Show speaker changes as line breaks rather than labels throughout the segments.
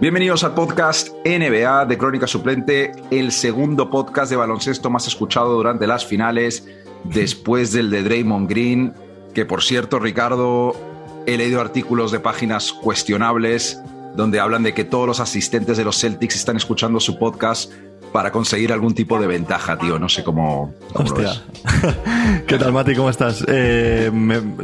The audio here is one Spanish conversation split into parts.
Bienvenidos al podcast NBA de Crónica Suplente, el segundo podcast de baloncesto más escuchado durante las finales, después del de Draymond Green, que por cierto, Ricardo, he leído artículos de páginas cuestionables donde hablan de que todos los asistentes de los Celtics están escuchando su podcast para conseguir algún tipo de ventaja, tío. No sé cómo.
Hostia. ¿Qué tal, Mati? ¿Cómo estás? Eh,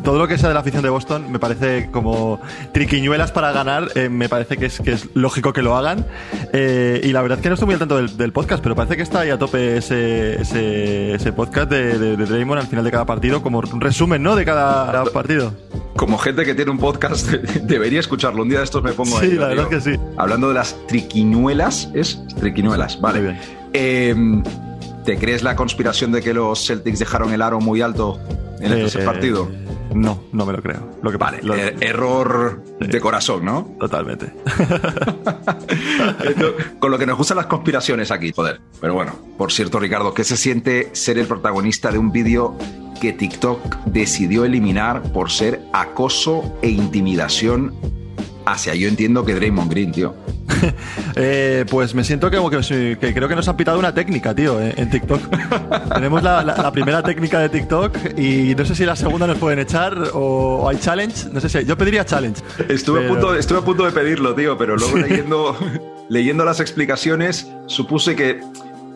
todo lo que sea de la afición de Boston me parece como triquiñuelas para ganar. Eh, me parece que es, que es lógico que lo hagan. Eh, y la verdad es que no estoy muy al tanto del, podcast, pero parece que está ahí a tope ese, ese, podcast de, de, Draymond al final de cada partido, como un resumen, ¿no? De cada partido.
Como gente que tiene un podcast, debería escucharlo. Un día de estos me pongo
ahí. Sí, la verdad es que sí.
Hablando de las triquiñuelas, ¿es? Triquiñuelas, vale. Bien. Em, ¿Te crees la conspiración de que los Celtics dejaron el aro muy alto en el tercer eh, partido?
No, no me lo creo. Lo que
vale, er, error de corazón, ¿no?
Totalmente.
Con lo que nos gustan las conspiraciones aquí, joder. Pero bueno, por cierto, Ricardo, ¿qué se siente ser el protagonista de un vídeo que TikTok decidió eliminar por ser acoso e intimidación hacia, yo entiendo que Draymond Green, tío.
Eh, pues me siento que, que, creo que nos han pitado una técnica, tío, eh, en TikTok. Tenemos la, primera técnica de TikTok y no sé si la segunda nos pueden echar o, hay challenge. No sé si yo pediría challenge.
Estuve, a punto, estuve a punto de pedirlo, tío, pero luego leyendo, leyendo las explicaciones supuse que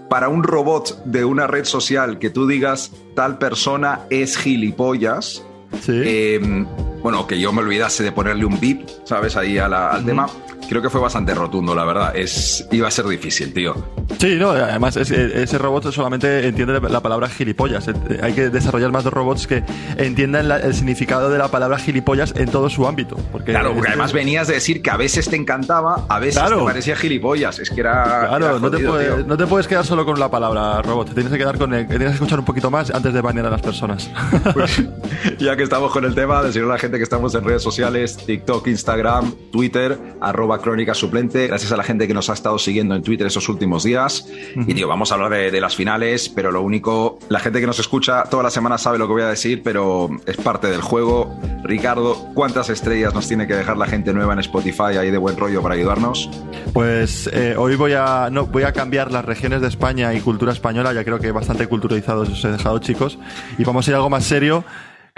para un robot de una red social que tú digas tal persona es gilipollas, eh, bueno, que yo me olvidase de ponerle un bip, ¿sabes? Ahí al tema creo que fue bastante rotundo, la verdad. Es, iba a ser difícil, tío.
Sí, no, además ese robot solamente entiende la palabra gilipollas. Eh, hay que desarrollar más de robots que entiendan el significado de la palabra gilipollas en todo su ámbito. Porque
claro, porque además venías de decir que a veces te encantaba, a veces te parecía gilipollas. Es que era.
Claro, no, te puedes, no, te puedes, quedar solo con la palabra robot. Tienes que quedar con el, tienes que escuchar un poquito más antes de banear a las personas.
Pues, ya que estamos con el tema, decirle a la gente que estamos en redes sociales, TikTok, Instagram, Twitter, arroba Crónica Suplente. Gracias a la gente que nos ha estado siguiendo en Twitter esos últimos días. Y tío, vamos a hablar de, las finales, pero lo único, la gente que nos escucha toda la semana sabe lo que voy a decir, pero es parte del juego. Ricardo, ¿cuántas estrellas nos tiene que dejar la gente nueva en Spotify ahí de buen rollo para ayudarnos?
Pues eh, hoy voy a, no, voy a cambiar las regiones de España y cultura española, ya creo que bastante culturalizados os he dejado, chicos. Y vamos a ir a algo más serio,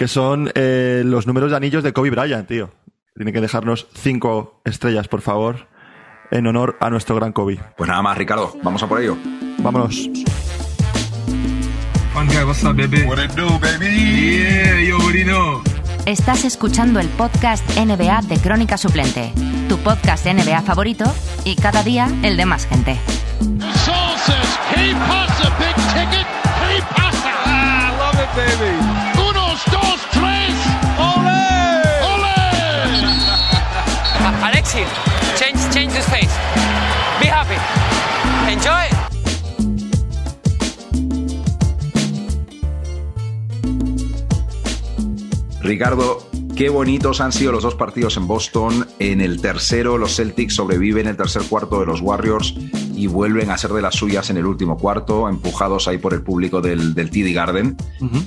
que son eh, los números de anillos de Kobe Bryant, tío. Tiene que dejarnos cinco estrellas, por favor, en honor a nuestro gran Kobe.
Pues nada más, Ricardo, vamos a por ello.
Vámonos.
Estás escuchando el podcast NBA de Crónica Suplente, tu podcast NBA favorito y cada día el de más gente. Change, change this face. Be happy. Enjoy.
Ricardo, qué bonitos han sido los dos partidos en Boston. En el tercero, los Celtics sobreviven el tercer cuarto de los Warriors y vuelven a ser de las suyas en el último cuarto, empujados ahí por el público del, del TD Garden.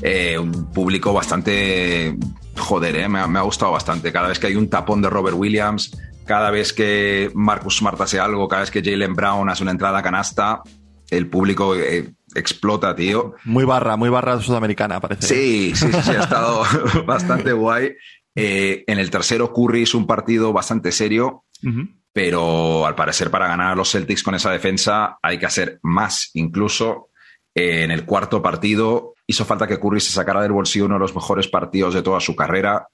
Eh, un público bastante. Joder, eh, me, ha, me, ha, gustado bastante. Cada vez que hay un tapón de Robert Williams, cada vez que Marcus Smart hace algo, cada vez que Jalen Brown hace una entrada canasta, el público eh, explota, tío.
Muy barra, muy barra sudamericana, parece.
Sí, sí, sí, ha estado bastante guay. Eh, en el tercero, Curry hizo un partido bastante serio, pero al parecer para ganar a los Celtics con esa defensa hay que hacer más. Incluso eh, en el cuarto partido hizo falta que Curry se sacara del bolsillo uno de los mejores partidos de toda su carrera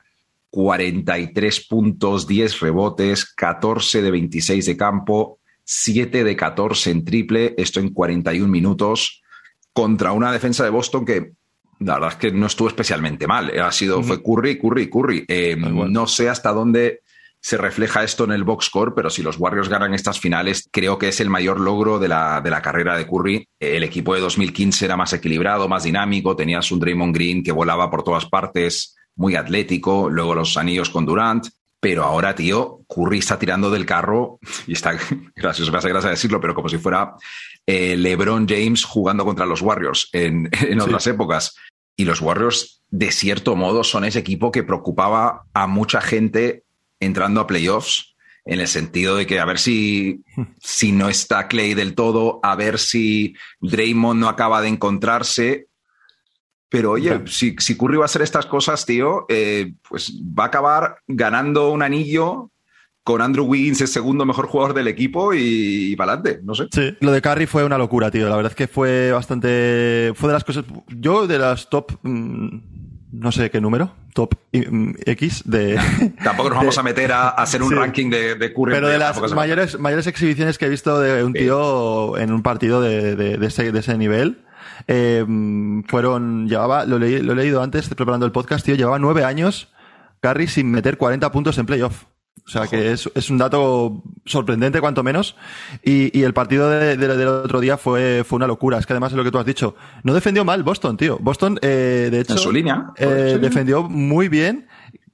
43 puntos, 10 rebotes, 14 de 26 de campo, 7 de 14 en triple, esto en 41 minutos, contra una defensa de Boston que la verdad es que no estuvo especialmente mal. Ha sido, fue Curry, Curry, Curry. Eh, no sé hasta dónde se refleja esto en el box score, pero si los Warriors ganan estas finales, creo que es el mayor logro de la, de la carrera de Curry. El equipo de 2015 era más equilibrado, más dinámico, tenías un Draymond Green que volaba por todas partes, muy atlético, luego los anillos con Durant, pero ahora, tío, Curry está tirando del carro y está, gracioso, me hace gracia decirlo, pero como si fuera eh, LeBron James jugando contra los Warriors en, en otras épocas. Y los Warriors, de cierto modo, son ese equipo que preocupaba a mucha gente entrando a playoffs en el sentido de que a ver si, si no está Clay del todo, a ver si Draymond no acaba de encontrarse. Pero oye, si, si Curry va a hacer estas cosas, tío, eh, pues va a acabar ganando un anillo con Andrew Wiggins el segundo mejor jugador del equipo y, para adelante, no sé.
Sí, lo de Curry fue una locura, tío. La verdad es que fue bastante. Fue de las cosas. Yo, de las top. Mm, no sé qué número, top mm, X de.
Tampoco nos vamos a meter a, hacer un ranking de, de Curry.
Pero de las mayores, mayores exhibiciones que he visto de un tío en un partido de, de, ese, de ese nivel. Eh, fueron, llevaba, lo, leí, lo he leído antes preparando el podcast, tío, llevaba nueve años Curry sin meter 40 puntos en playoff. O sea que es, es, un dato sorprendente, cuanto menos. Y, y el partido de, de, del otro día fue, fue una locura. Es que además es lo que tú has dicho. No defendió mal Boston, tío. Boston, eh, de hecho.
En su línea.
Eh, defendió muy bien.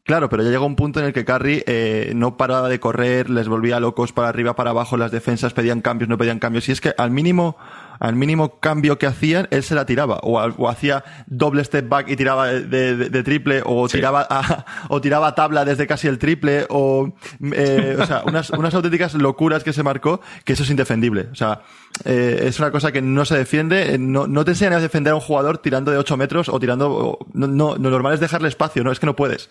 Claro, pero ya llegó un punto en el que Curry eh, no paraba de correr, les volvía locos para arriba, para abajo, las defensas pedían cambios, no pedían cambios. Y es que al mínimo al mínimo cambio que hacían, él se la tiraba. O, hacía doble step back y tiraba de, triple, o tiraba a, o tiraba tabla desde casi el triple, o, eh, o sea, unas, unas auténticas locuras que se marcó, que eso es indefendible. O sea, eh, es una cosa que no se defiende, eh, no, no te enseñan a defender a un jugador tirando de 8 metros o tirando, no, no, lo normal es dejarle espacio, no, es que no puedes.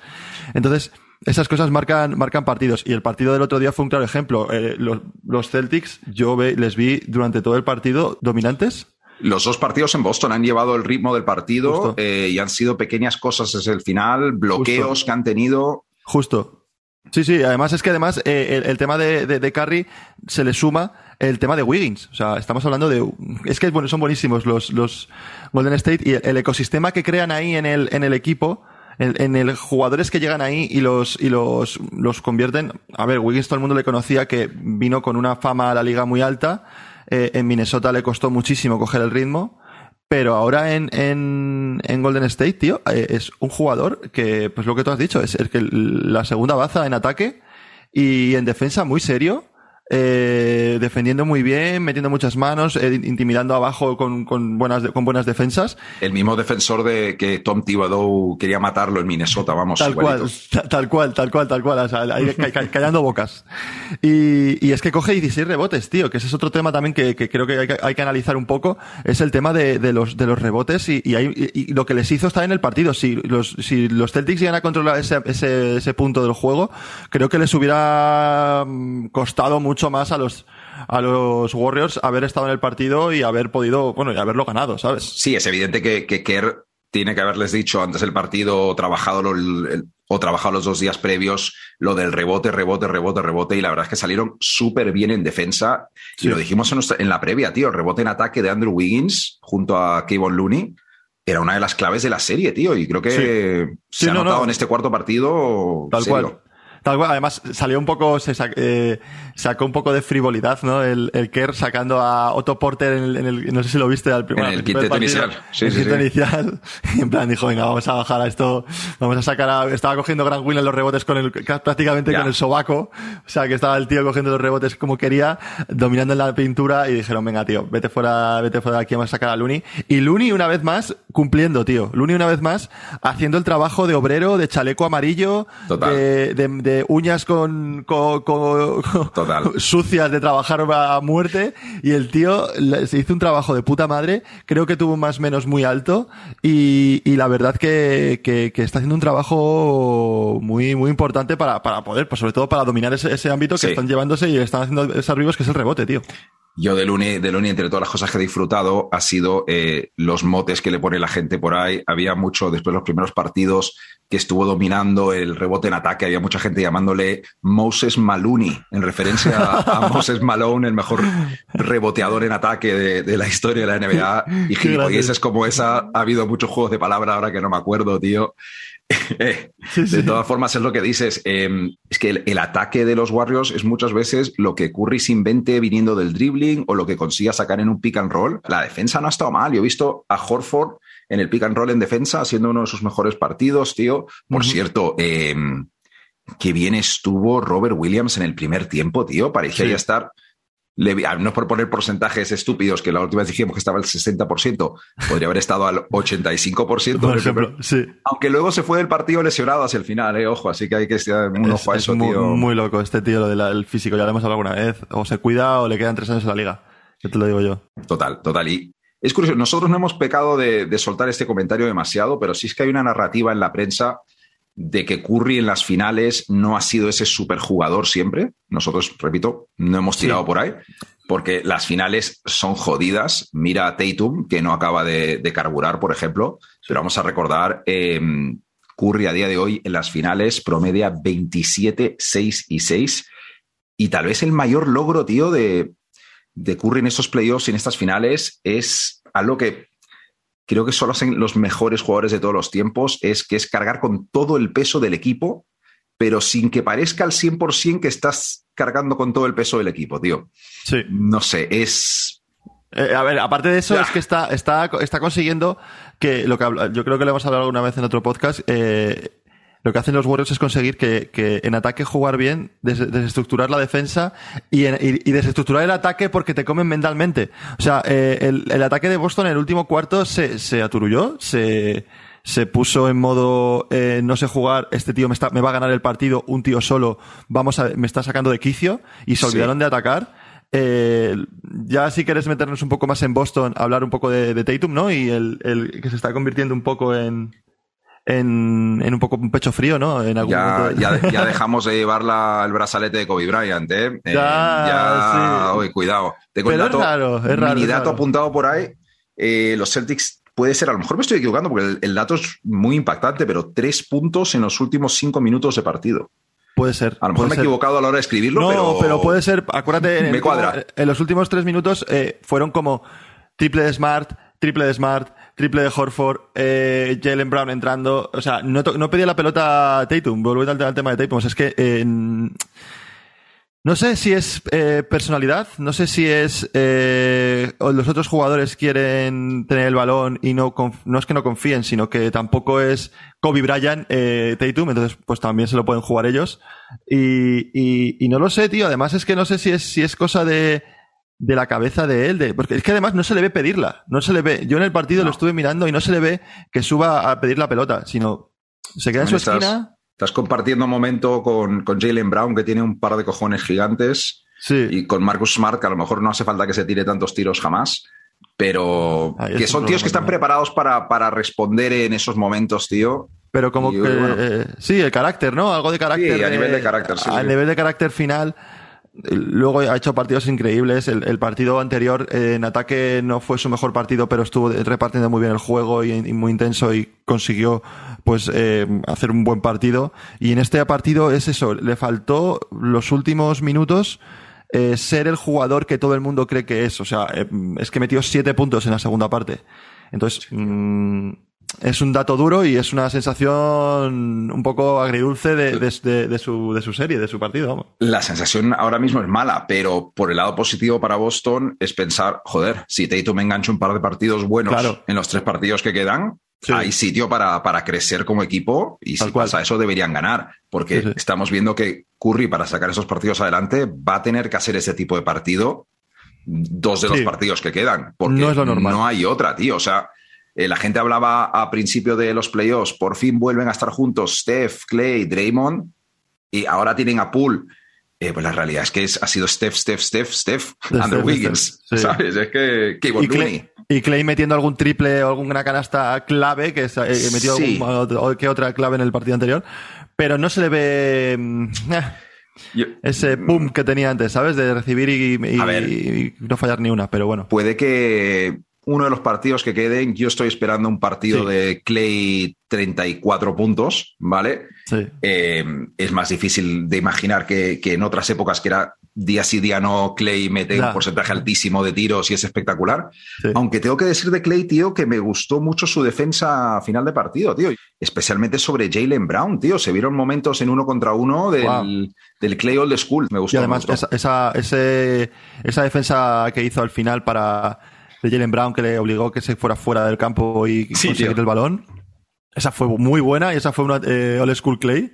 Entonces, esas cosas marcan, marcan partidos. Y el partido del otro día fue un claro ejemplo. Eh, los, Celtics, yo les vi durante todo el partido dominantes.
Los dos partidos en Boston han llevado el ritmo del partido eh, y han sido pequeñas cosas desde el final, bloqueos que han tenido.
Justo. Sí, sí, además es que además eh, el, tema de, de, Curry se le suma el tema de Wiggins. O sea, estamos hablando de. Es que son buenísimos los, los Golden State y el, ecosistema que crean ahí en el, en el equipo en, el jugadores que llegan ahí y los, y los, los convierten. A ver, Wiggins todo el mundo le conocía que vino con una fama a la liga muy alta. Eh, en Minnesota le costó muchísimo coger el ritmo. Pero ahora en, en, en Golden State, tío, eh, es un jugador que, pues lo que tú has dicho, es el que la segunda baza en ataque y en defensa muy serio eh, defendiendo muy bien, metiendo muchas manos, eh, intimidando abajo con, con, buenas, con buenas defensas.
El mismo defensor de que Tom Thibodeau quería matarlo en Minnesota, vamos.
Tal cual, tal cual, tal cual, tal cual, o sea, callando bocas. Y, y, es que coge 16 rebotes, tío, que ese es otro tema también que, que creo que hay, que hay, que analizar un poco, es el tema de, de los, de los rebotes y, y, hay, y, lo que les hizo estar en el partido. Si los, si los Celtics llegan a controlar ese, ese, ese punto del juego, creo que les hubiera mm, costado mucho mucho más a los a los Warriors haber estado en el partido y haber podido, bueno, y haberlo ganado, ¿sabes?
Sí, es evidente que, que Kerr tiene que haberles dicho antes del partido o trabajado, o trabajado los dos días previos lo del rebote, rebote, rebote, rebote. Y la verdad es que salieron súper bien en defensa. Y lo dijimos en, en, la previa, tío. El rebote en ataque de Andrew Wiggins junto a Kevin Looney era una de las claves de la serie, tío. Y creo que se ha notado en este cuarto partido.
Tal cual. Además, salió un poco, se eh, sacó un poco de frivolidad, ¿no? El, el Kerr sacando a Otto Porter en el, no sé si lo viste al
primer En el quinteto inicial.
Sí, sí, inicial. Y en plan dijo, venga, vamos a bajar a esto, vamos a sacar a, estaba cogiendo Gran Will en los rebotes con el, prácticamente con el sobaco. O sea, que estaba el tío cogiendo los rebotes como quería, dominando en la pintura y dijeron, venga, tío, vete fuera, vete fuera de aquí, vamos a sacar a Looney. Y Looney una vez más cumpliendo, tío. Looney una vez más haciendo el trabajo de obrero, de chaleco amarillo, de, de uñas con, sucias de trabajar a muerte y el tío se hizo un trabajo de puta madre, creo que tuvo más o menos muy alto y, la verdad que, está haciendo un trabajo muy, muy importante para, poder, pues sobre todo para dominar ese, ámbito que están llevándose y están haciendo esos arribos que es el rebote, tío.
Yo de Luni, de Luni, entre todas las cosas que he disfrutado, ha sido eh, los motes que le pone la gente por ahí. Había mucho, después de los primeros partidos, que estuvo dominando el rebote en ataque. Había mucha gente llamándole Moses Maluni, en referencia a, Moses Malone, el mejor reboteador en ataque de, la historia de la NBA. Y gilipolleces como esa, ha habido muchos juegos de palabra ahora que no me acuerdo, tío. De todas formas, es lo que dices. Em, es que el, ataque de los Warriors es muchas veces lo que Curry se invente viniendo del dribbling o lo que consiga sacar en un pick and roll. La defensa no ha estado mal. Yo he visto a Horford en el pick and roll en defensa haciendo uno de sus mejores partidos, tío. Por cierto, eh, qué bien estuvo Robert Williams en el primer tiempo, tío. Parecía ya estar no es por poner porcentajes estúpidos, que la última vez dijimos que estaba al 60%, podría haber estado al 85%. Por ejemplo, sí. Aunque luego se fue del partido lesionado hacia el final, eh, ojo, así que hay que estar un ojo a eso,
muy,
tío.
Muy loco este tío, lo del físico, ya lo hemos hablado alguna vez. O se cuida o le quedan tres años en la liga. Yo te lo digo yo.
Total, total. Y es curioso, nosotros no hemos pecado de, de soltar este comentario demasiado, pero sí es que hay una narrativa en la prensa de que Curry en las finales no ha sido ese superjugador siempre. Nosotros, repito, no hemos tirado por ahí, porque las finales son jodidas. Mira a Tatum, que no acaba de, carburar, por ejemplo, pero vamos a recordar, em, Curry a día de hoy en las finales promedia 27, 6 y 6. Y tal vez el mayor logro, tío, de, de Curry en estos playoffs y en estas finales es algo que creo que solo hacen los mejores jugadores de todos los tiempos, es que es cargar con todo el peso del equipo, pero sin que parezca al 100% que estás cargando con todo el peso del equipo, tío.
Sí.
No sé, es...
Eh, a ver, aparte de eso, es que está, está, está consiguiendo que lo que yo creo que le hemos hablado alguna vez en otro podcast, eh, lo que hacen los Warriors es conseguir que, en ataque jugar bien, desestructurar la defensa y, desestructurar el ataque porque te comen mentalmente. O sea, eh, el, ataque de Boston en el último cuarto se, se aturulló, se, se puso en modo eh, no sé jugar, este tío me, está, me va a ganar el partido, un tío solo, vamos a, me está sacando de quicio y se olvidaron de atacar. Eh, ya si quieres meternos un poco más en Boston, hablar un poco de, de Tatum, ¿no? Y el, el, que se está convirtiendo un poco en, en, en un poco un pecho frío, ¿no? En
algún ya, ya, ya, dejamos de llevar la, el brazalete de Kobe Bryant, ¿eh?
eh ya,
sí. cuidado.
Tengo Pero dato, es raro, es raro.
Mi dato apuntado por ahí, eh, los Celtics puede ser, a lo mejor me estoy equivocando porque el, dato es muy impactante, pero tres puntos en los últimos cinco minutos de partido.
Puede ser.
A lo mejor me he equivocado a la hora de escribirlo,
no,
pero...
pero puede ser. Acuérdate, en,
me cuadra.
en los últimos tres minutos eh, fueron como triple de Smart, triple de Smart, triple de Horford, eh, Jalen Brown entrando. O sea, no, no pedía la pelota Tatum, volviendo al, tema de Tatum. O sea, es que eh, no sé si es eh, personalidad, no sé si es eh, los otros jugadores quieren tener el balón y no, no es que no confíen, sino que tampoco es Kobe Bryant, eh, Tatum, entonces pues también se lo pueden jugar ellos. Y, y, y no lo sé, tío. Además es que no sé si es, si es cosa de de la cabeza de él, de, porque es que además no se le ve pedirla, no se le ve. Yo en el partido lo estuve mirando y no se le ve que suba a pedir la pelota, sino se queda en su esquina.
Estás compartiendo un momento con, con Jalen Brown, que tiene un par de cojones gigantes,
sí.
y con Marcus Smart, que a lo mejor no hace falta que se tire tantos tiros jamás, pero que son tíos que están preparados para, para responder en esos momentos, tío.
Pero como que, eh, sí, el carácter, ¿no? Algo de carácter.
Sí, a nivel de carácter, sí.
A nivel de carácter final Luego ha hecho partidos increíbles. El, partido anterior eh, en ataque no fue su mejor partido, pero estuvo repartiendo muy bien el juego y, muy intenso y consiguió pues eh, hacer un buen partido. Y en este partido es eso, le faltó los últimos minutos eh, ser el jugador que todo el mundo cree que es. O sea, es que metió siete puntos en la segunda parte. Entonces, mm, es un dato duro y es una sensación un poco agridulce de, de, su, de su serie, de su partido.
La sensación ahora mismo es mala, pero por el lado positivo para Boston es pensar, joder, si Tatum engancha un par de partidos buenos en los tres partidos que quedan, hay sitio para, para, crecer como equipo y si pasa eso deberían ganar, porque estamos viendo que Curry para sacar esos partidos adelante va a tener que hacer ese tipo de partido dos de los partidos que quedan, porque no, es lo normal. no hay otra, tío. O sea, eh, la gente hablaba a principio de los playoffs, por fin vuelven a estar juntos Steph, Clay, Draymond, y ahora tienen a Poole. Eh, pues la realidad es que ha sido Steph, Steph, Steph, Steph, Andrew Wiggins, ¿sabes? Es que,
y, Clay, y Clay metiendo algún triple o alguna canasta clave, que eh, metió que otra clave en el partido anterior, pero no se le ve mm, ese boom que tenía antes, ¿sabes? De recibir y, no fallar ni una, pero bueno.
Puede que uno de los partidos que queden, yo estoy esperando un partido de Clay 34 puntos, ¿vale?
Sí.
Eh, es más difícil de imaginar que, en otras épocas que era día sí, día no, Clay mete un porcentaje altísimo de tiros y es espectacular. Aunque tengo que decir de Clay, tío, que me gustó mucho su defensa final de partido, tío. Especialmente sobre Jalen Brown, tío. Se vieron momentos en uno contra uno del, del Clay Old School. Me gustó.
Y además, Esa, esa defensa que hizo al final para de Jalen Brown que le obligó que se fuera fuera del campo y conseguir el balón. Esa fue muy buena y esa fue una eh, School Clay.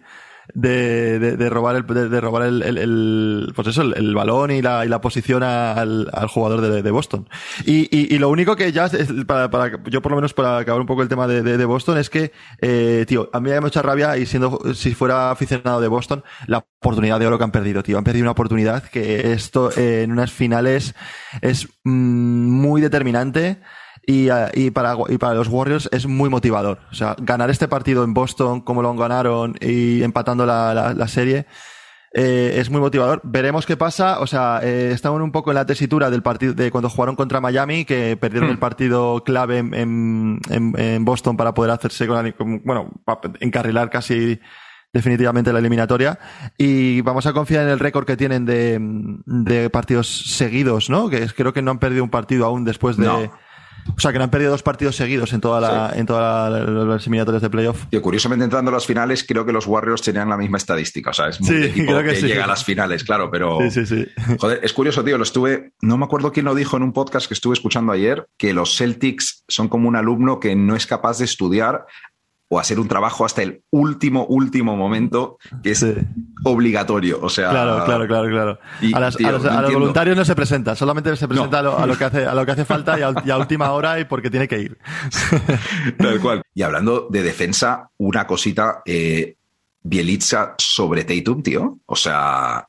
De, robar el, de, robar el, pues eso, el, balón y la, y la posición al, al jugador de, Boston. Y, y, y, lo único que ya, es, para, para, yo por lo menos para acabar un poco el tema de, de, Boston, es que, eh, tío, a mí me da mucha rabia y siendo, si fuera aficionado de Boston, la oportunidad de oro que han perdido, tío. Han perdido una oportunidad que esto eh, en unas finales es mm, muy determinante. Y, y, para, y para los Warriors es muy motivador. O sea, ganar este partido en Boston como lo ganaron y empatando la, la, la serie eh, es muy motivador. Veremos qué pasa. O sea, eh, estaban un poco en la tesitura del partido de cuando jugaron contra Miami, que perdieron hmm. el partido clave en, en, en, Boston para poder hacerse con, bueno, para encarrilar casi definitivamente la eliminatoria. Y vamos a confiar en el récord que tienen de, de partidos seguidos, ¿no? Que creo que no han perdido un partido aún después de. O sea, que no han perdido dos partidos seguidos en toda la, en todas las eliminatorias de playoff.
Y curiosamente, entrando a las finales, creo que los Warriors tenían la misma estadística. O sea, es muy equipo que, llega a las finales, claro, pero. Sí, sí, sí. Joder, es curioso, tío. Lo estuve. No me acuerdo quién lo dijo en un podcast que estuve escuchando ayer, que los Celtics son como un alumno que no es capaz de estudiar o hacer un trabajo hasta el último, último momento, que es obligatorio. O sea.
Claro, claro, claro, claro. a, los, voluntarios no se presenta, solamente se presenta a, lo, que hace, a lo que hace falta y a, última hora y porque tiene que ir.
Tal cual. Y hablando de defensa, una cosita, eh, Bielitsa sobre Tatum, tío. O sea,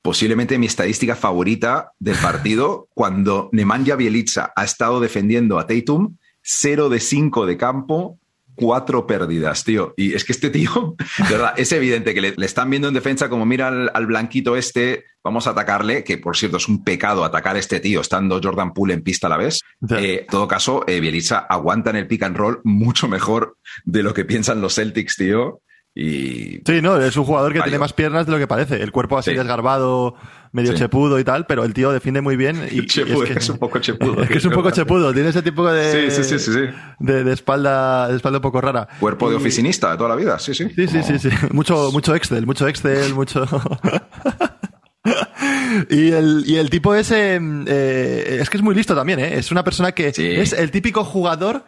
posiblemente mi estadística favorita del partido, cuando Nemanja Bielitsa ha estado defendiendo a Tatum, 0 de 5 de campo, cuatro pérdidas, tío. Y es que este tío, de verdad, es evidente que le, están viendo en defensa como mira al, blanquito este, vamos a atacarle, que por cierto es un pecado atacar a este tío estando Jordan Poole en pista a la vez. Eh, en todo caso, eh, Bielitsa aguanta en el pick and roll mucho mejor de lo que piensan los Celtics, tío. Y...
Sí, no, es un jugador que tiene más piernas de lo que parece. El cuerpo así desgarbado, medio chepudo y tal, pero el tío defiende muy bien. Y,
es, un poco chepudo.
Es que es un poco chepudo, tiene ese tipo de, sí, sí, de, de, espalda, de espalda un poco rara.
Cuerpo de oficinista de toda la vida, sí, sí.
Sí, sí, sí, sí. Mucho, mucho Excel, mucho Excel, mucho. y, el, y el tipo ese eh, es que es muy listo también, ¿eh? Es una persona que es el típico jugador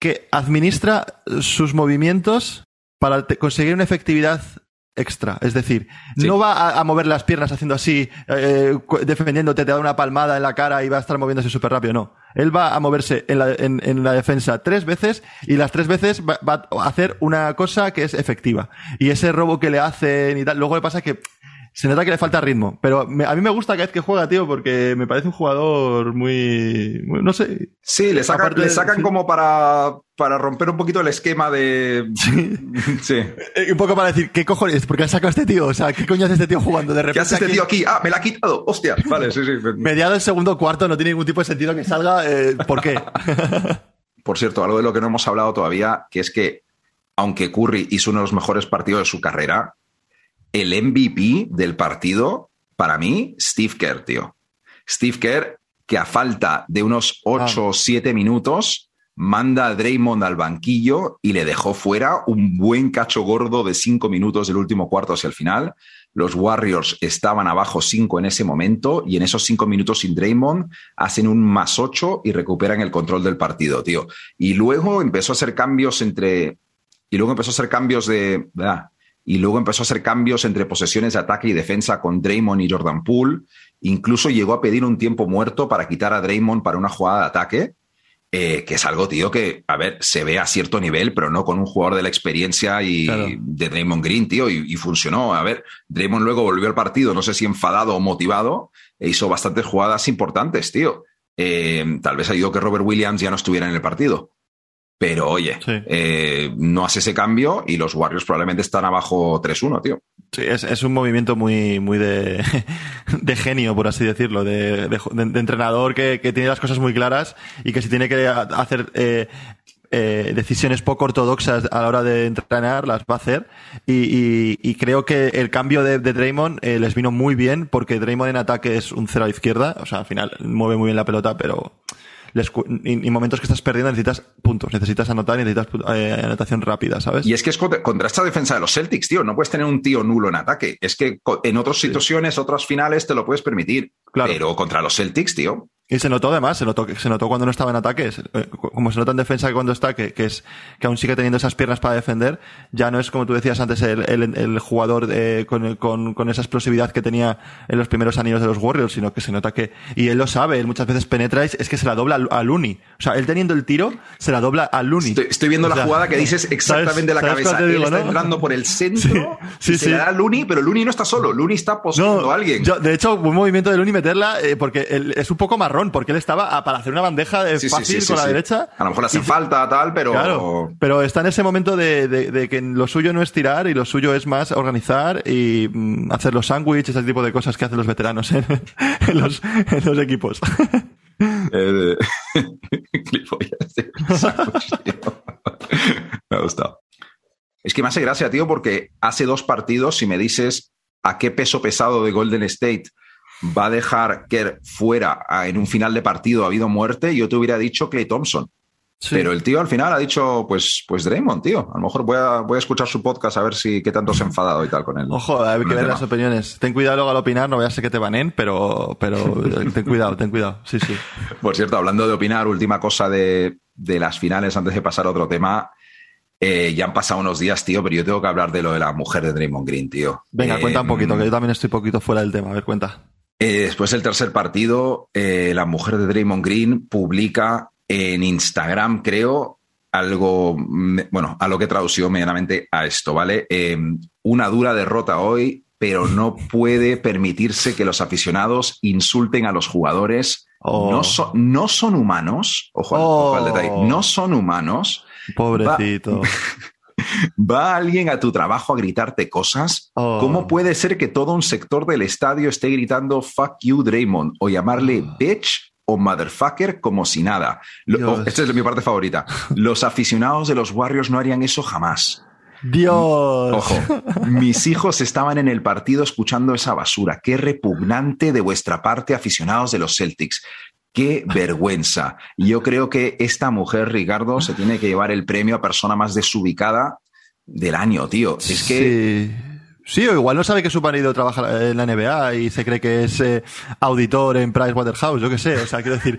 que administra sus movimientos para conseguir una efectividad extra. Es decir, no va a, mover las piernas haciendo así, eh, defendiéndote, te da una palmada en la cara y va a estar moviéndose súper rápido. No. Él va a moverse en la, en, la, defensa tres veces y las tres veces va, va, a hacer una cosa que es efectiva. Y ese robo que le hacen y tal, luego le pasa que se nota que le falta ritmo. Pero a mí me gusta cada vez que juega, tío, porque me parece un jugador muy. no sé.
Sí, le sacan, le sacan como para, para romper un poquito el esquema de. Sí.
sí. Eh, un poco para decir, ¿qué cojones? ¿Por qué ha sacado este tío? O sea, ¿qué coño hace este tío jugando? De repente.
¿Qué hace este tío aquí? Ah, me la ha quitado. Hostia. Vale, sí, sí.
Mediado el segundo cuarto, no tiene ningún tipo de sentido que salga. Eh, ¿Por qué?
Por cierto, algo de lo que no hemos hablado todavía, que es que, aunque Curry hizo uno de los mejores partidos de su carrera, el MVP del partido, para mí, Steve Kerr, tío. Steve Kerr, que a falta de unos 8 o 7 minutos, manda a Draymond al banquillo y le dejó fuera un buen cacho gordo de 5 minutos del último cuarto hacia el final. Los Warriors estaban abajo 5 en ese momento y en esos 5 minutos sin Draymond hacen un más 8 y recuperan el control del partido, tío. Y luego empezó a hacer cambios entre... Y luego empezó a hacer cambios de y luego empezó a hacer cambios entre posesiones de ataque y defensa con Draymond y Jordan Poole. Incluso llegó a pedir un tiempo muerto para quitar a Draymond para una jugada de ataque, eh, que es algo, tío, que, a ver, se ve a cierto nivel, pero no con un jugador de la experiencia y de Draymond Green, tío, y, funcionó. A ver, Draymond luego volvió al partido, no sé si enfadado o motivado, e hizo bastantes jugadas importantes, tío. Eh, tal vez ayudó que Robert Williams ya no estuviera en el partido. Pero oye, eh, no hace ese cambio y los Warriors probablemente están abajo 3-1, tío.
Sí, es, un movimiento muy, muy de, de genio, por así decirlo, de, de, entrenador que, que, tiene las cosas muy claras y que si tiene que hacer eh, eh, decisiones poco ortodoxas a la hora de entrenar, las va a hacer. Y, y, creo que el cambio de, de Draymond eh, les vino muy bien porque Draymond en ataque es un cero a la izquierda, o sea, al final mueve muy bien la pelota, pero y, momentos que estás perdiendo necesitas puntos, necesitas anotar y necesitas eh, anotación rápida, ¿sabes?
Y es que es contra, esta defensa de los Celtics, tío. No puedes tener un tío nulo en ataque. Es que en otras situaciones, otras finales te lo puedes permitir. Pero contra los Celtics, tío,
Y se notó además, se notó, se notó cuando no estaba en ataques, eh, como se nota en defensa que cuando está, que, que, es, que aún sigue teniendo esas piernas para defender, ya no es como tú decías antes el, el, el jugador eh, con, con, con, esa explosividad que tenía en los primeros años de los Warriors, sino que se nota que, y él lo sabe, él muchas veces penetra, es, es que se la dobla a, Looney. O sea, él teniendo el tiro, se la dobla a Looney.
Estoy, estoy viendo o sea, la jugada que dices exactamente ¿sabes, la cabeza. Digo, él está ¿no? entrando por el centro, sí, sí, se sí. le da a Looney, pero Looney no está solo, Looney está posando
no,
a alguien.
Yo, de hecho, un movimiento de Looney meterla, eh, porque él, es un poco marrón, porque él estaba para hacer una bandeja de
sí,
fácil
sí, sí,
con la derecha.
A lo mejor hace falta, tal, pero.
Claro, pero está en ese momento de, de, de, que lo suyo no es tirar y lo suyo es más organizar y mm, hacer los sándwiches, ese tipo de cosas que hacen los veteranos en, en, los, en los, equipos.
Eh, me ha gustado. Es que me hace gracia, tío, porque hace dos partidos, si me dices a qué peso pesado de Golden State va a dejar Kerr fuera en un final de partido, ha habido muerte, yo te hubiera dicho Clay Thompson. Sí. Pero el tío al final ha dicho, pues, pues Draymond, tío. A lo mejor voy a, voy a escuchar su podcast a ver si qué tanto se ha enfadado y tal con él.
Ojo, hay que ver las opiniones. Ten cuidado luego al opinar, no veas que te banen, pero, pero ten cuidado, ten cuidado. Sí, sí.
Por cierto, hablando de opinar, última cosa de, de las finales antes de pasar a otro tema. Eh, ya han pasado unos días, tío, pero yo tengo que hablar de lo de la mujer de Draymond Green, tío.
Venga, eh, cuenta un poquito, que yo también estoy poquito fuera del tema. A ver, cuenta.
Eh, después del tercer partido, eh, la mujer de Draymond Green publica en Instagram, creo, algo, bueno, a lo que tradució medianamente a esto, ¿vale? Eh, una dura derrota hoy, pero no puede permitirse que los aficionados insulten a los jugadores. Oh. No, so, no, son humanos, ojo, oh. ojo al detalle, no son humanos.
Pobrecito.
Va, ¿Va alguien a tu trabajo a gritarte cosas? Oh. ¿Cómo puede ser que todo un sector del estadio esté gritando fuck you, Draymond? O llamarle oh. bitch o motherfucker como si nada. Lo, oh, esta es mi parte favorita. Los aficionados de los Warriors no harían eso jamás.
Dios.
Ojo, mis hijos estaban en el partido escuchando esa basura. Qué repugnante de vuestra parte, aficionados de los Celtics. Qué vergüenza. Yo creo que esta mujer, Ricardo, se tiene que llevar el premio a persona más desubicada del año, tío. Es que.
Sí. O igual no sabe que su marido trabaja en la NBA y se cree que es eh, auditor en Pricewaterhouse, yo qué sé. O sea, quiero decir,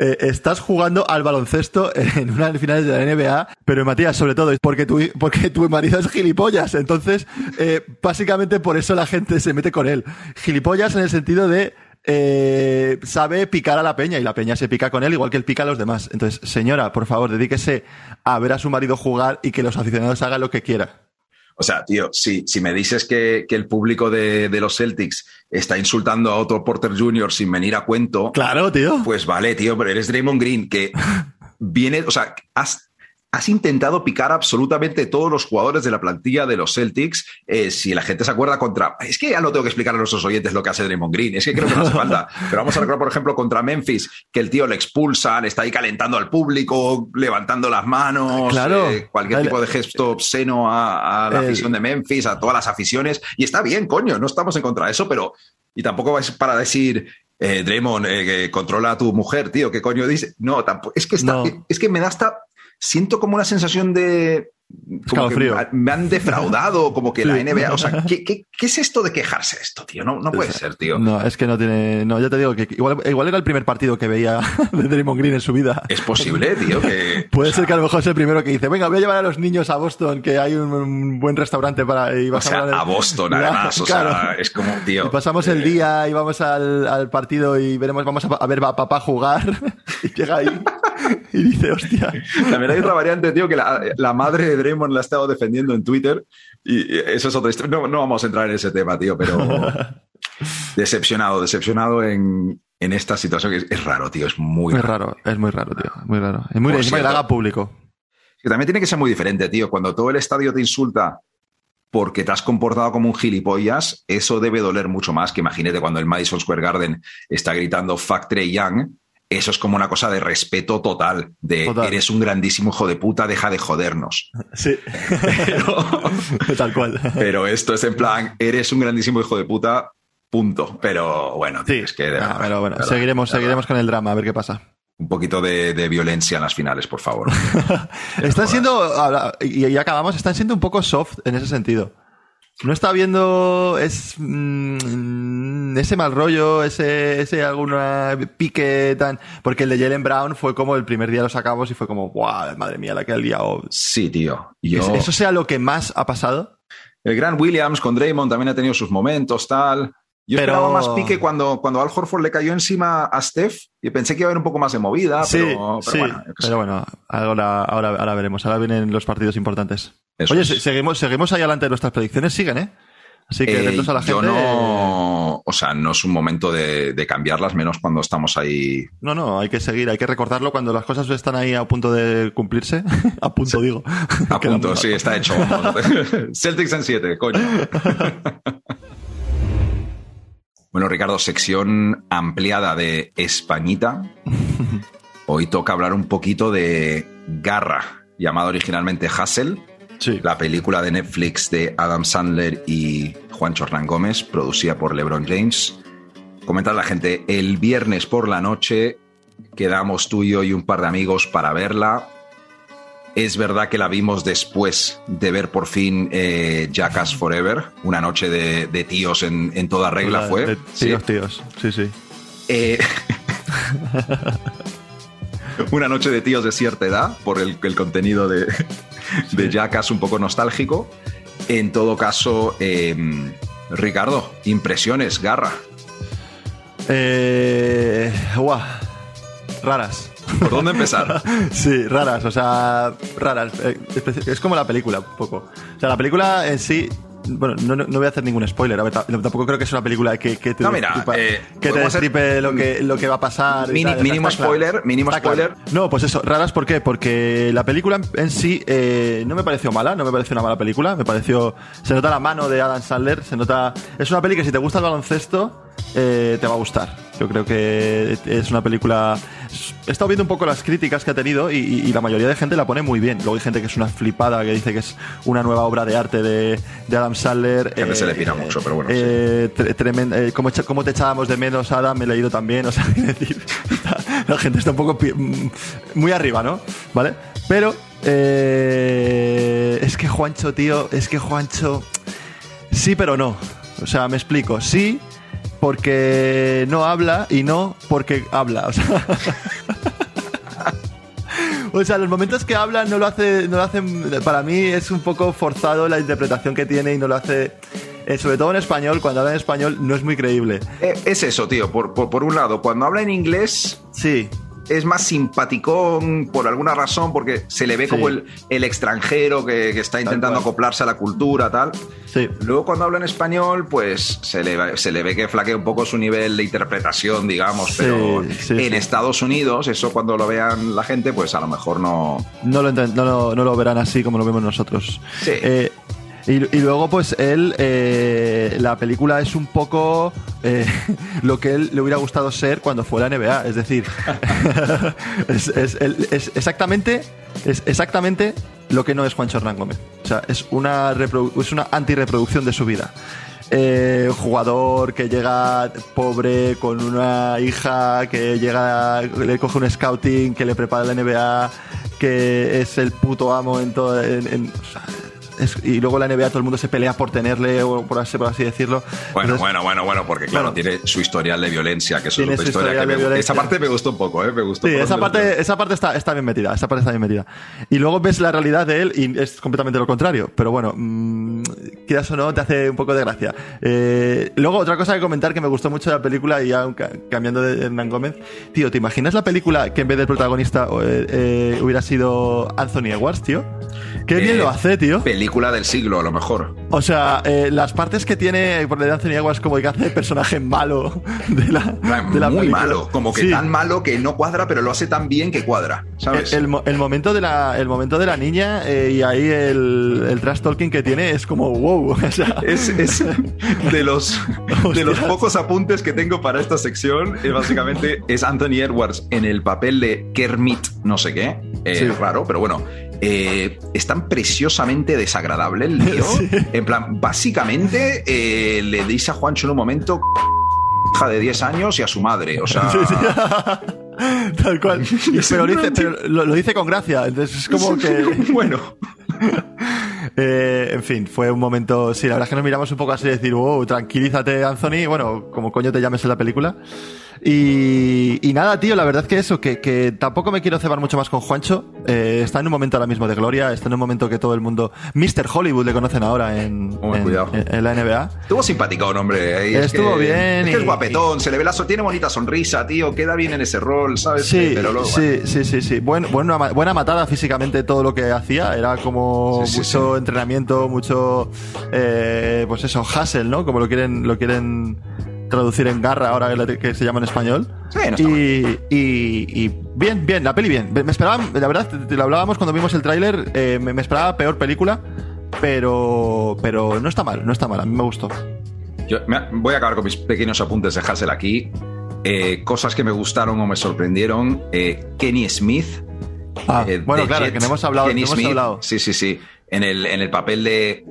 eh, estás jugando al baloncesto en una de finales de la NBA, pero Matías, sobre todo, es porque tu, porque tu marido es gilipollas. Entonces, eh, básicamente por eso la gente se mete con él. Gilipollas en el sentido de eh, sabe picar a la peña y la peña se pica con él igual que él pica a los demás. Entonces, señora, por favor, dedíquese a ver a su marido jugar y que los aficionados hagan lo que quieran.
O sea, tío, si, si me dices que, que el público de, de, los Celtics está insultando a Otto Porter Jr. sin venir a cuento.
Claro, tío.
Pues vale, tío, pero eres Draymond Green, que viene, o sea, has, has intentado picar absolutamente todos los jugadores de la plantilla de los Celtics. Eh, si la gente se acuerda contra. Es que ya no tengo que explicar a nuestros oyentes lo que hace Draymond Green. Es que creo que no hace falta. Pero vamos a recordar, por ejemplo, contra Memphis, que el tío le expulsan, está ahí calentando al público, levantando las manos,
claro.
eh, cualquier tipo de gesto obsceno a, a la el... afición de Memphis, a todas las aficiones. Y está bien, coño, no estamos en contra de eso, pero. Y tampoco vais para decir, eh, Draymond, eh, que controla a tu mujer, tío, ¿qué coño dice? No, tampoco. Es que, está, no. es que me da hasta siento como una sensación de. Como que me han defraudado, como que sí. la NBA. O sea, ¿qué, ¿qué, qué, es esto de quejarse esto, tío? No, no puede ser, tío.
No, es que no tiene. No, ya te digo que igual, igual era el primer partido que veía de Draymond Green en su vida.
Es posible, tío. Que,
puede o sea, ser que a lo mejor es el primero que dice, venga, voy a llevar a los niños a Boston, que hay un, un buen restaurante para.
Y vas o sea, a, a, Boston, además. O claro. sea, es como, tío.
Y pasamos eh... el día y vamos al, al, partido y veremos, vamos a, a ver a papá jugar. y llega ahí. y dice, hostia.
También hay otra variante, tío, que la, la madre de Draymond la ha estado defendiendo en Twitter. Y eso es otra historia. No, no vamos a entrar en ese tema, tío, pero decepcionado, decepcionado en, en esta situación que es, es, raro, tío. Es muy,
muy raro. raro. Es muy raro, tío. Muy raro. Es muy raro. que haga público.
Que también tiene que ser muy diferente, tío. Cuando todo el estadio te insulta porque te has comportado como un gilipollas, eso debe doler mucho más que imagínate cuando el Madison Square Garden está gritando Fuck Trey Young eso es como una cosa de respeto total, de total. eres un grandísimo hijo de puta, deja de jodernos.
Sí. Pero, Tal cual.
Pero esto es en plan, eres un grandísimo hijo de puta, punto. Pero bueno,
sí.
es que... De
verdad, pero bueno, seguiremos, verdad. seguiremos con el drama, a ver qué pasa.
Un poquito de, de violencia en las finales, por favor.
están siendo, y ya acabamos, están siendo un poco soft en ese sentido. No está viendo. Es. Mm, ese mal rollo, ese, ese alguna pique tan. Porque el de Jalen Brown fue como el primer día lo sacamos y fue como, ¡guau! Madre mía, la que ha liado.
Sí, tío.
Yo... ¿Eso sea lo que más ha pasado?
El Gran Williams con Draymond también ha tenido sus momentos, tal. Yo pero... esperaba más pique cuando, cuando Al Horford le cayó encima a Steph y pensé que iba a haber un poco más de movida, pero,
sí, bueno. Pero bueno, ahora, ahora, ahora, veremos. Ahora vienen los partidos importantes. Oye, seguimos, seguimos ahí adelante. Nuestras predicciones siguen, ¿eh? Así que
eh,
a la gente.
Yo no. O sea, no es un momento de, de, cambiarlas, menos cuando estamos ahí.
No, no, hay que seguir, hay que recordarlo cuando las cosas están ahí a punto de cumplirse. a punto, digo.
A punto, sí, está hecho. Celtics en 7, coño. Bueno, Ricardo, sección ampliada de Españita. Hoy toca hablar un poquito de Garra, llamado originalmente Hassel.
Sí.
La película de Netflix de Adam Sandler y Juan Hernán Gómez, producida por LeBron James. Comentar a la gente, el viernes por la noche quedamos tú y yo y un par de amigos para verla. Es verdad que la vimos después de ver por fin eh, Jackass Forever, una noche de, de tíos en, en, toda regla fue. De
tíos, sí. tíos, sí, sí.
Eh, una noche de tíos de cierta edad, por el, el contenido de, de Jackass un poco nostálgico. En todo caso, eh, Ricardo, impresiones, garra.
Eh, guau, raras.
¿Por dónde empezar?
sí, raras, o sea, raras. Eh, es como la película, un poco. O sea, la película en sí bueno, no, no, voy a hacer ningún spoiler. Tampoco creo que sea una película que, que te,
no, mira, eh,
que te destripe lo que, lo que va a pasar.
Mini,
tal,
mínimo spoiler, claro. mínimo está spoiler.
Claro. No, pues eso, raras, ¿por qué? Porque la película en sí eh, no me pareció mala, no me pareció una mala película. Me pareció. Se nota la mano de Adam Sandler, se nota. Es una peli que si te gusta el baloncesto, eh, te va a gustar. Yo creo que es una película. He estado viendo un poco las críticas que ha tenido y, y, la mayoría de gente la pone muy bien. Luego hay gente que es una flipada, que dice que es una nueva obra de arte de, de Adam Sandler.
Gente eh, se le pira mucho, pero bueno.
Eh, sí. tremendo, eh, como, como, te echábamos de menos, Adam, me he leído también. O sea, decir, está, la gente está un poco muy arriba, ¿no? ¿Vale? Pero eh, es que Juancho, tío, es que Juancho. Sí, pero no. O sea, me explico. Sí, porque no habla y no porque habla. O sea, o sea los momentos que habla no lo hace, no lo hacen. Para mí es un poco forzado la interpretación que tiene y no lo hace. Eh, sobre todo en español, cuando habla en español no es muy creíble.
Eh, es eso, tío. Por, por, por un lado, cuando habla en inglés.
Sí
es más simpaticón por alguna razón, porque se le ve sí. como el, el, extranjero que, que está intentando acoplarse a la cultura, tal.
Sí.
Luego cuando habla en español, pues se le, se le ve que flaquea un poco su nivel de interpretación, digamos, pero
sí,
en Estados Unidos, eso cuando lo vean la gente, pues a lo mejor no...
No lo, no lo, no lo verán así como lo vemos nosotros.
Sí.
Eh, y, y, luego, pues él, eh, la película es un poco eh, lo que él le hubiera gustado ser cuando fue a la NBA. Es decir, es, exactamente, es exactamente lo que no es Juancho Hernán Gómez. O sea, es una, es una antirreproducción de su vida. Eh, jugador que llega pobre con una hija que llega le coge un scouting que le prepara la NBA que es el puto amo en todo en, en, o sea, es, y luego la NBA todo el mundo se pelea por tenerle, o por así, por así decirlo.
Bueno, Entonces, bueno, bueno, bueno, porque claro, bueno, tiene su historial de violencia, que eso es otra historia que me, Esa parte me gustó un poco, ¿eh? Me gustó.
Sí, esa parte, esa parte está, está bien metida, esa parte está bien metida. Y luego ves la realidad de él y es completamente lo contrario. Pero bueno, mmm, quieras o no, te hace un poco de gracia. Eh, luego, otra cosa que comentar que me gustó mucho de la película, y ya cambiando de Hernán Gómez, tío, ¿te imaginas la película que en vez del protagonista eh, eh, hubiera sido Anthony Edwards, tío? Qué bien lo hace, tío.
Película del siglo, a lo mejor.
O sea, eh, las partes que tiene por de Anthony Edwards como que hace personaje malo de la, de la
Muy
película.
malo, como que
Sí.
tan malo que no cuadra, pero lo hace tan bien que cuadra, ¿sabes?
El, el mo- el momento de la, el momento de la niña eh, y ahí el, el trash talking que tiene es como wow. O sea,
Es, es de los de los pocos apuntes que tengo para esta sección. eh, básicamente es Anthony Edwards en el papel de Kermit, no sé qué. eh,
Sí.
Raro, pero bueno. Eh, es tan preciosamente desagradable el.
Sí.
En plan, básicamente eh, le dice a Juancho en un momento hija de 10 años y a su madre. O sea,
Sí, sí. Tal cual. Y- pero, lo dice, pero lo, lo dice con gracia. Entonces es como que.
bueno.
Eh, en fin, fue un momento. Sí, la verdad es que nos miramos un poco así de decir, wow, tranquilízate, Anthony. Bueno, como coño te llames en la película. Y, y nada, tío, la verdad es que eso, que, que tampoco me quiero cebar mucho más con Juancho. Eh, está en un momento ahora mismo de gloria, está en un momento que todo el mundo. Mr. Hollywood le conocen ahora en,
Oh,
en,
cuidado.
en la NBA.
Estuvo simpático, hombre. ahí es
Estuvo
que-
bien
Es que es guapetón, se le ve la tiene bonita sonrisa, tío. Queda bien en ese rol, ¿sabes?
Sí,
Pero luego,
sí, sí, sí, sí. Buen, buena, ma- buena matada físicamente todo lo que hacía. Era como
Sí, sí,
mucho
sí.
entrenamiento, mucho, eh, pues eso, hustle, ¿no? Como lo quieren, lo quieren traducir en garra ahora que, se llama en español.
Sí, no está
y, y, y bien, bien, la peli bien. Me esperaba, la verdad, te lo hablábamos cuando vimos el tráiler, eh, me, me esperaba peor película, pero, pero no está mal, no está mal, a mí me gustó.
Yo me- voy a acabar con mis pequeños apuntes de Hassel aquí. Eh, cosas que me gustaron o me sorprendieron. Eh, Kenny Smith.
Ah,
eh,
bueno, claro,
Jet.
que no hemos hablado,
Kenny
no hemos
Smith,
hablado.
Sí, sí, sí. En el, en el papel de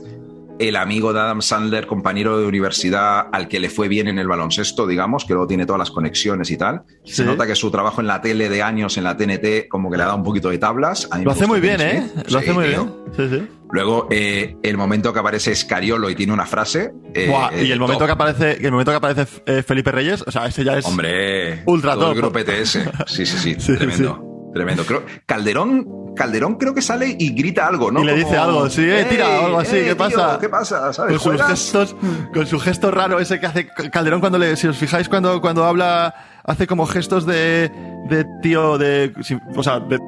el amigo de Adam Sandler, compañero de universidad al que le fue bien en el baloncesto, digamos, que luego tiene todas las conexiones y tal.
Sí.
Se nota que su trabajo en la tele de años en la TNT como que le ha dado un poquito de tablas.
Lo hace muy bien, ¿eh? Lo hace muy bien. Sí, sí.
Luego, eh, el momento que aparece Scariolo y tiene una frase. eh,
Buah, y el momento
top.
que aparece, el momento que aparece eh, Felipe Reyes, o sea, ese ya es.
Hombre,
Ultra
todo el
top.
grupo ETS. Sí, sí, sí,
Sí,
tremendo. Tremendo. Creo, Calderón, Calderón creo que sale y grita algo, ¿no?
Y le dice algo, sí, eh, tira, o algo así,
eh,
¿qué
tío,
pasa?
¿Qué pasa? ¿Sabes?
con sus gestos, con su gesto raro ese que hace Calderón cuando le, si os fijáis cuando, cuando habla, hace como gestos de, de tío de, o sea, de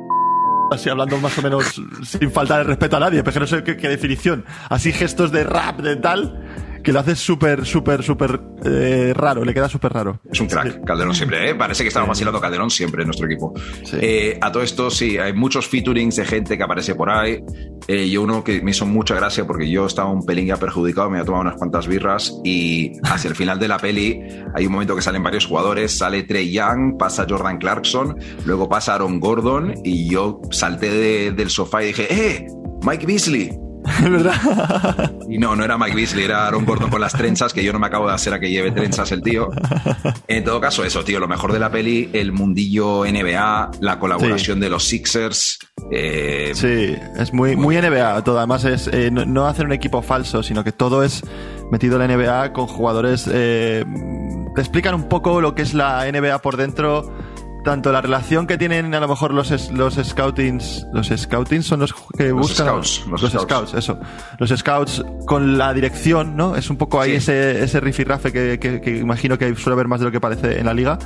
así hablando más o menos sin faltar el respeto a nadie, pero que no sé qué, qué definición, así gestos de rap, de tal, que lo hace súper, súper, súper eh, raro, le queda súper raro.
Es un crack,
Sí.
Calderón siempre, ¿eh? Parece que estaba vacilando Calderón siempre en nuestro equipo.
Sí.
Eh, a todo esto, sí, hay muchos featurings de gente que aparece por ahí. Eh, y uno que me hizo mucha gracia porque yo estaba un pelín ya perjudicado, me había tomado unas cuantas birras y hacia el final de la peli hay un momento que salen varios jugadores, sale Trey Young, pasa Jordan Clarkson, luego pasa Aaron Gordon y yo salté de- del sofá y dije, ¡eh! Mike Beasley.
Es verdad.
Y no, no era Mike Beasley, era Aaron Gordon con las trenzas, que yo no me acabo de hacer a que lleve trenzas el tío. En todo caso, eso, tío, lo mejor de la peli, el mundillo NBA, la colaboración de los Sixers. eh,
Sí, es muy, muy NBA todo. Además, es eh, no, no hacer un equipo falso, sino que todo es metido en la NBA con jugadores. eh, te explican un poco lo que es la NBA por dentro. Tanto la relación que tienen a lo mejor los, los scoutings. Los scoutings son los que
Los
buscan.
scouts, los
los
scouts.
scouts, eso. Los scouts con la dirección, ¿no? Es un poco ahí
Sí.
ese, ese rifirrafe que, que, que imagino que suele haber más de lo que parece en la liga.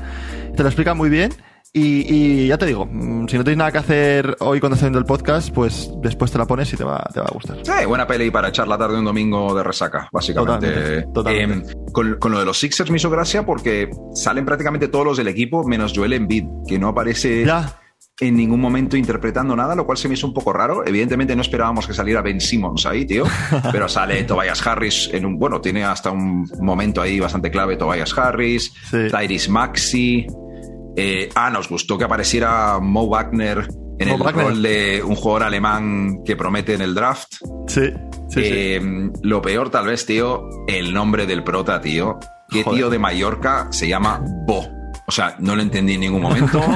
Te lo explica muy bien. Y, y ya te digo, mm, si no tenéis nada que hacer hoy cuando estés viendo el podcast, pues después te la pones y te va, te va a gustar.
Sí, buena peli para echar la tarde un domingo de resaca, básicamente.
Totalmente, totalmente.
Eh, con, con lo de los Sixers me hizo gracia porque salen prácticamente todos los del equipo, menos Joel Embiid, que no aparece
Ya,
en ningún momento interpretando nada, lo cual se me hizo un poco raro. Evidentemente no esperábamos que saliera Ben Simmons ahí, tío, pero sale Tobias Harris en un, bueno, tiene hasta un momento ahí bastante clave Tobias Harris,
Sí.
Tyrese Maxi. Eh, ah, nos gustó que apareciera Mo Wagner en
Mo
el
Wagner.
rol de un jugador alemán que promete en el draft.
sí, sí, sí.
Eh, Lo peor, tal vez, tío, el nombre del prota, tío. ¿Qué
Joder.
tío de Mallorca se llama Bo? O sea, no lo entendí en ningún momento.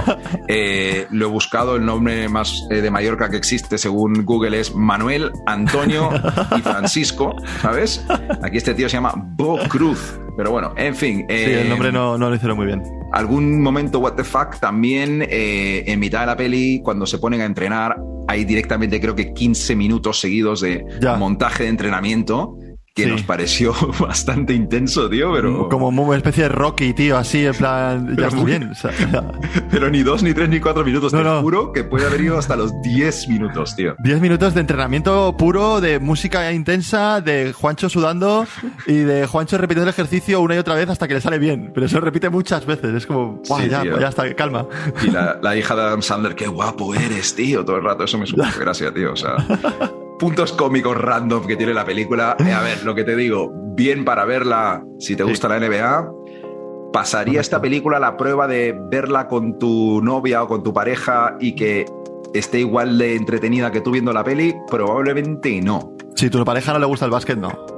Eh, lo he buscado, el nombre más eh, de Mallorca que existe según Google es Manuel, Antonio y Francisco, ¿sabes? Aquí este tío se llama Bo Cruz. Pero bueno, en fin.
Sí,
eh,
el nombre no, no lo hicieron muy bien.
algún momento what the fuck también eh, en mitad de la peli cuando se ponen a entrenar hay directamente creo que 15 minutos seguidos de
Ya.
montaje de entrenamiento que
Sí.
nos pareció bastante intenso tío pero
Como una especie de Rocky, tío, así, en plan, ya está
muy-
bien. o sea,
pero ni dos ni tres ni cuatro minutos
No,
te
no.
juro que puede haber ido hasta los 10 minutos tío
10 minutos de entrenamiento puro, de música intensa, de Juancho sudando y de Juancho repitiendo el ejercicio una y otra vez hasta que le sale bien. Pero eso repite muchas veces. Es como, "Buah,
Sí,
ya, ya está, calma.
y la, la hija de Adam Sandler qué guapo eres tío todo el rato eso me supo gracia tío o sea puntos cómicos random que tiene la película. Eh, a ver, lo que te digo, bien para verla si te
Sí.
gusta la NBA. ¿Pasaría esta película la prueba de verla con tu novia o con tu pareja y que esté igual de entretenida que tú viendo la peli? Probablemente no.
Si tu pareja no le gusta el básquet, no.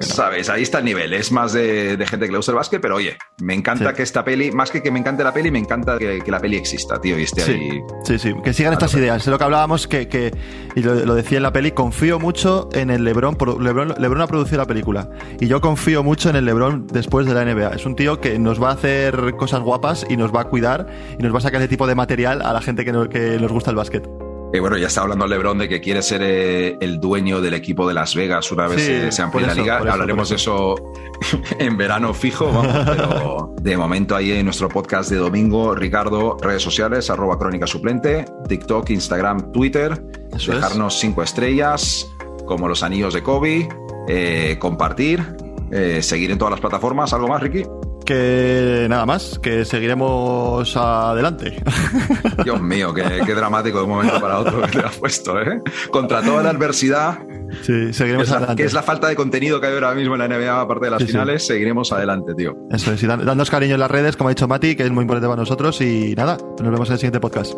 Sabes, ahí está el nivel. Es más de, gente que le gusta el básquet, pero oye, me encanta que esta peli, más que que me encante la peli, me encanta que, la peli exista, tío, y esté
sí,
ahí.
Sí, sí, que sigan estas ideas. Es lo que hablábamos, que, y lo, decía en la peli, confío mucho en el Lebron, Lebron. Lebron ha producido la película. Y yo confío mucho en el Lebron después de la NBA. Es un tío que nos va a hacer cosas guapas y nos va a cuidar y nos va a sacar ese tipo de material a la gente que, que nos gusta el básquet.
Bueno, ya está hablando Lebron de que quiere ser eh, el dueño del equipo de Las Vegas una vez se, amplíe la liga. Hablaremos de eso en verano fijo, pero de momento ahí en nuestro podcast de domingo, Ricardo, redes sociales, arroba crónica suplente, TikTok, Instagram, Twitter, dejarnos cinco estrellas, como los anillos de Kobe, eh, compartir, eh, seguir en todas las plataformas. ¿Algo más, Ricky?
Que nada más, que seguiremos adelante.
Dios mío, qué, dramático de un momento para otro que te has puesto, ¿eh? Contra toda la adversidad.
Sí, seguiremos
que
adelante.
que es la falta de contenido que hay ahora mismo en la NBA, aparte de las finales, seguiremos adelante, tío.
Eso es, y dándonos cariño en las redes, como ha dicho Mati, que es muy importante para nosotros. Y nada, nos vemos en el siguiente podcast.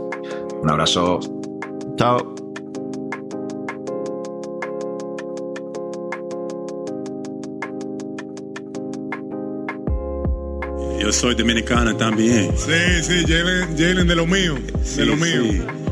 Un abrazo.
Chao.
Soy dominicana también.
Sí, sí, Jalen, de lo mío, de lo mío.